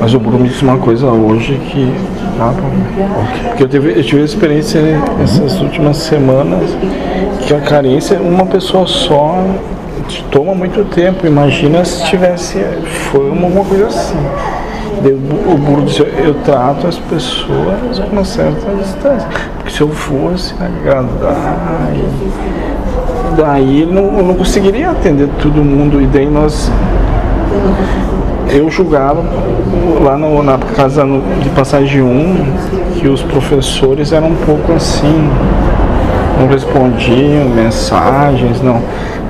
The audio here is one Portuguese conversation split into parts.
Mas o Bruno me disse uma coisa hoje que. Ah, porque eu tive, eu tive experiência essas últimas semanas que a carência, uma pessoa só toma muito tempo. Imagina se tivesse. Foi uma coisa assim. O Bruno disse, eu trato as pessoas com uma certa distância. Porque se eu fosse agradar, daí não, eu não conseguiria atender todo mundo. E daí nós eu julgava lá no, na casa de passagem 1 que os professores eram um pouco assim, não respondiam mensagens, não.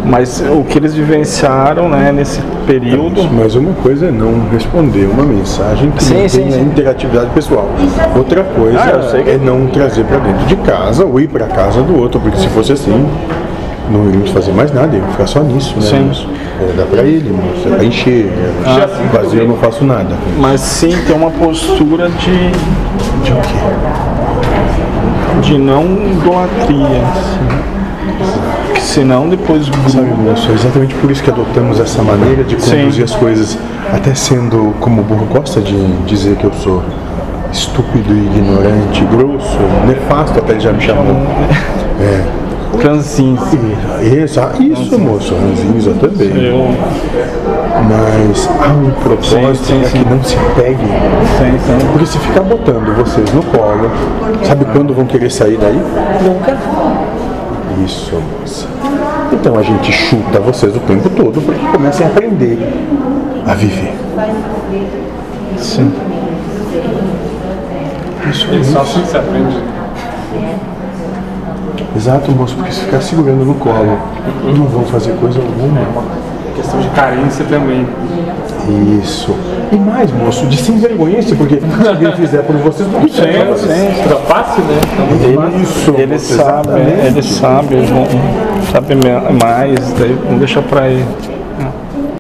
Mas o que eles vivenciaram né, nesse período. Mas uma coisa é não responder uma mensagem que sim, sim, sim. interatividade pessoal. Outra coisa ah, é não trazer para dentro de casa ou ir para casa do outro, porque se fosse assim, não iríamos fazer mais nada, ia ficar só nisso, né? Sim. É, dá para ele, é para encher. Ah, vazio eu não faço nada. Mas sim tem uma postura de. De o quê? De não idolatria. Assim. senão depois. Sabe, moço, é exatamente por isso que adotamos essa maneira de conduzir sim. as coisas, até sendo, como o burro gosta de dizer que eu sou estúpido, ignorante, grosso, nefasto, até ele já me chamou. É. Ranzinza. Exato, isso, moço, também. Eu... Mas há um propósito para que não se pegue. Sim, sim. Porque se ficar botando vocês no colo, sabe quando vão querer sair daí? Nunca. Isso, moça. Então a gente chuta vocês o tempo todo para que comecem a aprender a viver. Sim. Isso, é só assim se aprende. Exato, moço, porque se ficar segurando no colo, não vão fazer coisa alguma. É uma questão de carência também. Isso. E mais, moço, de sem vergonhice, porque se alguém fizer por vocês, não sei. Fácil, né? Tá Isso. Ele sabe, ele sabe, ele sabe mais, daí não deixa pra ele.